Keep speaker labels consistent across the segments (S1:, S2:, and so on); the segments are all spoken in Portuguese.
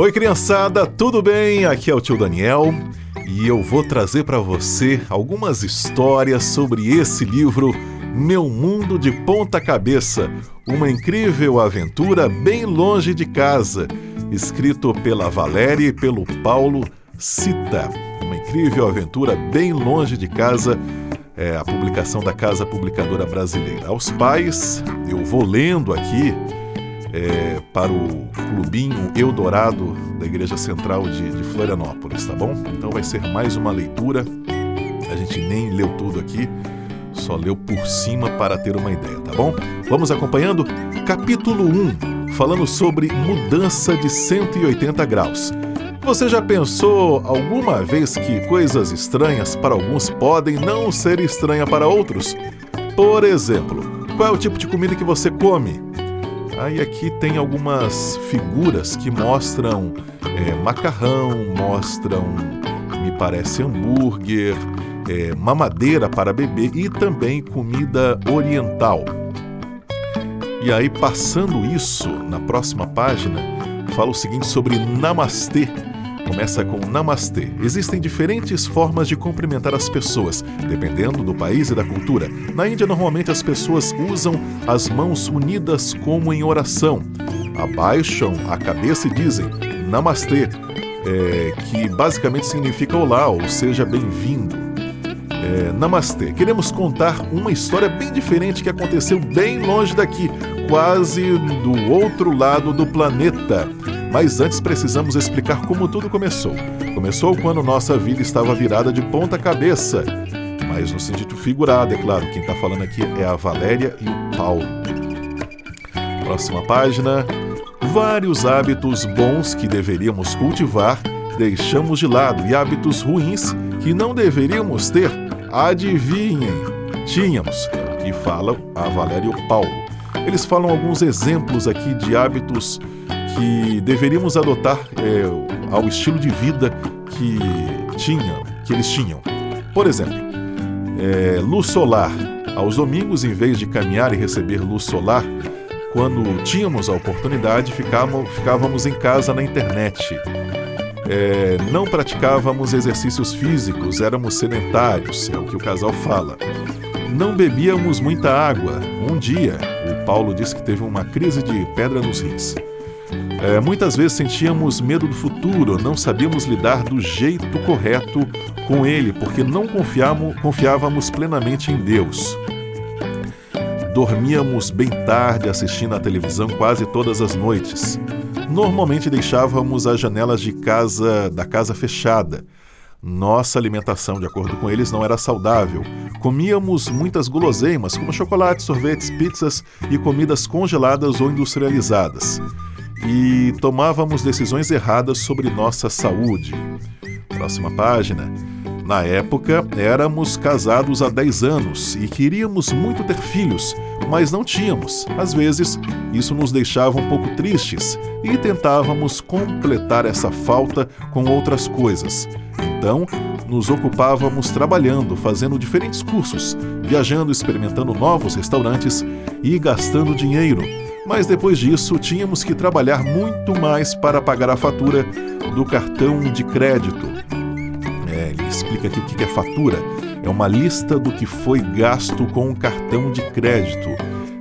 S1: Oi, criançada, tudo bem? Aqui é o tio Daniel e eu vou trazer para você algumas histórias sobre esse livro Meu Mundo de Ponta Cabeça, uma incrível aventura bem longe de casa, escrito pela Valéria e pelo Paulo Cita. Uma incrível aventura bem longe de casa, é a publicação da Casa Publicadora Brasileira. Aos pais, eu vou lendo aqui é, para o Clubinho Eldorado da Igreja Central de, de Florianópolis, tá bom? Então vai ser mais uma leitura. A gente nem leu tudo aqui, só leu por cima para ter uma ideia, tá bom? Vamos acompanhando? Capítulo 1, falando sobre mudança de 180 graus. Você já pensou alguma vez que coisas estranhas para alguns podem não ser estranhas para outros? Por exemplo, qual é o tipo de comida que você come? Aí aqui tem algumas figuras que mostram é, macarrão, mostram, me parece, hambúrguer, é, mamadeira para bebê e também comida oriental. E aí, passando isso, na próxima página, fala o seguinte sobre namastê, Começa com Namastê. Existem diferentes formas de cumprimentar as pessoas, dependendo do país e da cultura. Na Índia, normalmente as pessoas usam as mãos unidas como em oração. Abaixam a cabeça e dizem Namastê, é, que basicamente significa olá ou seja bem-vindo. É, namastê. Queremos contar uma história bem diferente que aconteceu bem longe daqui, quase do outro lado do planeta. Mas antes precisamos explicar como tudo começou. Começou quando nossa vida estava virada de ponta cabeça. Mas no sentido figurado, é claro. Quem está falando aqui é a Valéria e o Paulo. Próxima página. Vários hábitos bons que deveríamos cultivar deixamos de lado e hábitos ruins que não deveríamos ter. Adivinhem, tínhamos. E falam a Valéria e o Paulo. Eles falam alguns exemplos aqui de hábitos que deveríamos adotar é, ao estilo de vida que tinham, que eles tinham. Por exemplo, é, luz solar. Aos domingos, em vez de caminhar e receber luz solar, quando tínhamos a oportunidade, ficávamos, ficávamos em casa na internet. É, não praticávamos exercícios físicos, éramos sedentários, é o que o casal fala. Não bebíamos muita água. Um dia, o Paulo disse que teve uma crise de pedra nos rins. É, muitas vezes sentíamos medo do futuro, não sabíamos lidar do jeito correto com ele, porque não confiávamos, plenamente em Deus. Dormíamos bem tarde assistindo à televisão quase todas as noites. Normalmente deixávamos as janelas de casa da casa fechada. Nossa alimentação, de acordo com eles, não era saudável. Comíamos muitas guloseimas, como chocolates, sorvetes, pizzas e comidas congeladas ou industrializadas e tomávamos decisões erradas sobre nossa saúde. Próxima página. Na época, éramos casados há 10 anos e queríamos muito ter filhos, mas não tínhamos. Às vezes, isso nos deixava um pouco tristes e tentávamos completar essa falta com outras coisas. Então, nos ocupávamos trabalhando, fazendo diferentes cursos, viajando, experimentando novos restaurantes e gastando dinheiro mas depois disso tínhamos que trabalhar muito mais para pagar a fatura do cartão de crédito. É, ele explica aqui o que é fatura. É uma lista do que foi gasto com o cartão de crédito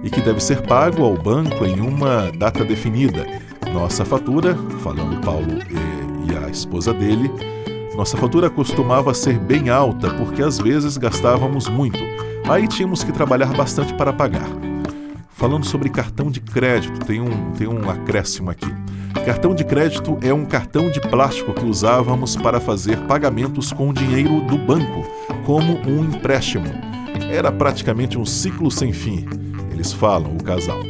S1: e que deve ser pago ao banco em uma data definida. Nossa fatura, falando Paulo e, e a esposa dele, nossa fatura costumava ser bem alta porque às vezes gastávamos muito. Aí tínhamos que trabalhar bastante para pagar. Falando sobre cartão de crédito, tem um, tem um acréscimo aqui. Cartão de crédito é um cartão de plástico que usávamos para fazer pagamentos com dinheiro do banco, como um empréstimo. Era praticamente um ciclo sem fim, eles falam, o casal.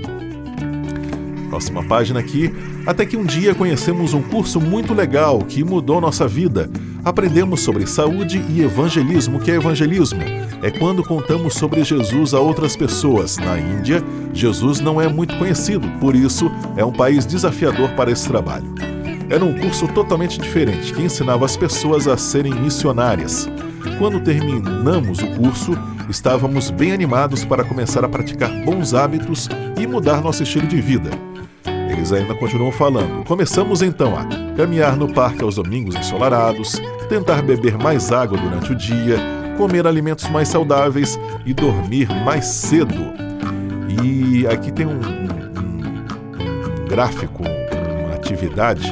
S1: Próxima página aqui. Até que um dia conhecemos um curso muito legal que mudou nossa vida. Aprendemos sobre saúde e evangelismo. Que é evangelismo? É quando contamos sobre Jesus a outras pessoas. Na Índia, Jesus não é muito conhecido, por isso é um país desafiador para esse trabalho. Era um curso totalmente diferente que ensinava as pessoas a serem missionárias. Quando terminamos o curso, estávamos bem animados para começar a praticar bons hábitos e mudar nosso estilo de vida Eles ainda continuam falando. Começamos então a caminhar no parque aos domingos ensolarados, tentar beber mais água durante o dia, comer alimentos mais saudáveis e dormir mais cedo. E aqui tem um, um, um gráfico, uma atividade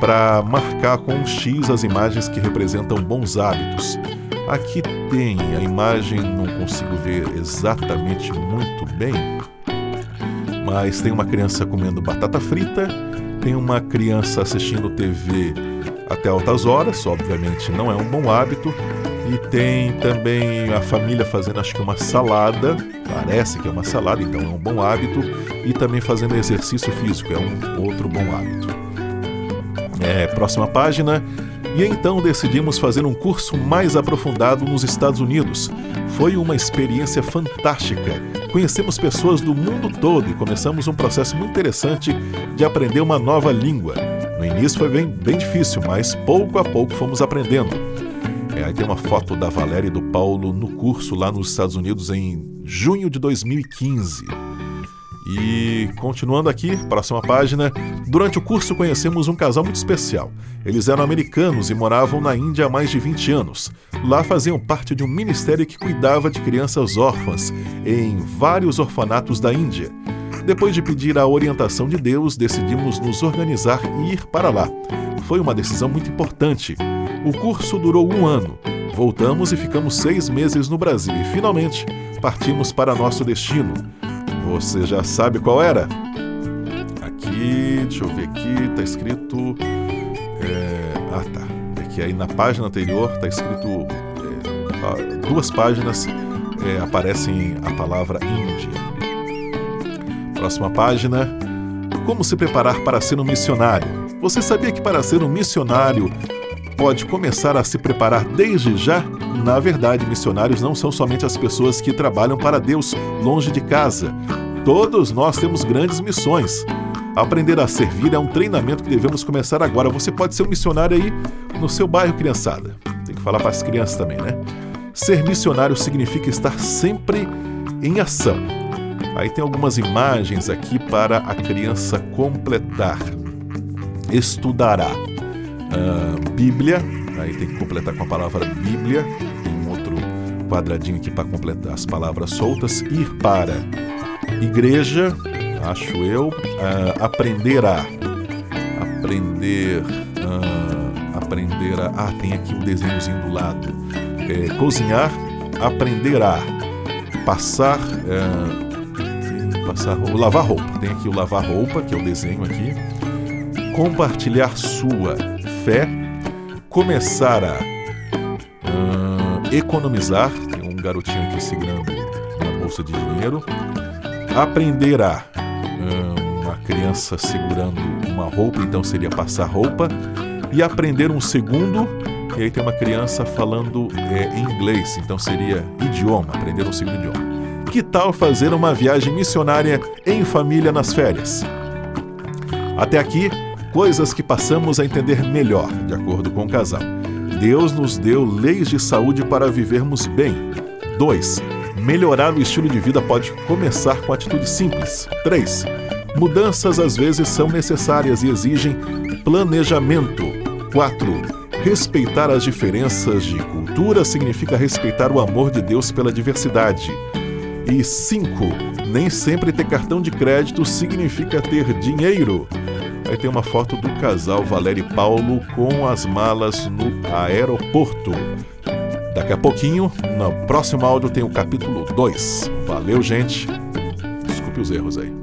S1: para marcar com um X as imagens que representam bons hábitos. Aqui tem a imagem, não consigo ver exatamente muito bem, mas tem uma criança comendo batata frita, tem uma criança assistindo TV até altas horas, obviamente não é um bom hábito, e tem também a família fazendo acho que uma salada, parece que é uma salada, então é um bom hábito, e também fazendo exercício físico, é um outro bom hábito. É, próxima página. E então decidimos fazer um curso mais aprofundado nos Estados Unidos. Foi uma experiência fantástica. Conhecemos pessoas do mundo todo e começamos um processo muito interessante de aprender uma nova língua. No início foi bem, bem difícil, mas pouco a pouco fomos aprendendo. É, aí tem uma foto da Valéria e do Paulo no curso lá nos Estados Unidos em junho de 2015. E continuando aqui, próxima página. Durante o curso conhecemos um casal muito especial. Eles eram americanos e moravam na Índia há mais de 20 anos. Lá faziam parte de um ministério que cuidava de crianças órfãs em vários orfanatos da Índia. Depois de pedir a orientação de Deus, decidimos nos organizar e ir para lá. Foi uma decisão muito importante. O curso durou um ano. Voltamos e ficamos seis meses no Brasil e finalmente partimos para nosso destino. Você já sabe qual era? Aqui, deixa eu ver aqui, tá escrito. É, ah, tá. É que aí na página anterior tá escrito. É, duas páginas é, aparecem a palavra Índia. Próxima página. Como se preparar para ser um missionário? Você sabia que para ser um missionário pode começar a se preparar desde já? Na verdade, missionários não são somente as pessoas que trabalham para Deus longe de casa. Todos nós temos grandes missões. Aprender a servir é um treinamento que devemos começar agora. Você pode ser um missionário aí no seu bairro, criançada. Tem que falar para as crianças também, né? Ser missionário significa estar sempre em ação. Aí tem algumas imagens aqui para a criança completar. Estudará. Uh, Bíblia, aí tem que completar com a palavra Bíblia. Tem um outro quadradinho aqui para completar as palavras soltas. Ir para igreja, acho eu, uh, aprender a. Aprender. Uh, aprender a. Ah, tem aqui um desenhozinho do lado. É, cozinhar, aprender a. Passar. Passar lavar roupa. Tem aqui o lavar roupa, que é o desenho aqui. Compartilhar sua Começar a economizar. Tem um garotinho aqui segurando uma bolsa de dinheiro aprenderá. Uma criança segurando uma roupa, então seria passar roupa. E aprender um segundo, e aí tem uma criança falando é, inglês, então seria idioma, aprender um segundo idioma. Que tal fazer uma viagem missionária em família nas férias? Até aqui, coisas que passamos a entender melhor, de acordo com o casal. Deus nos deu leis de saúde para vivermos bem. 2 Melhorar o estilo de vida pode começar com atitudes simples. 3. Mudanças às vezes são necessárias e exigem planejamento. 4. Respeitar as diferenças de cultura significa respeitar o amor de Deus pela diversidade. E 5. Nem sempre ter cartão de crédito significa ter dinheiro. Aí tem uma foto do casal Valério e Paulo com as malas no aeroporto. Daqui a pouquinho, no próximo áudio, tem o capítulo 2. Valeu, gente. Desculpe os erros aí.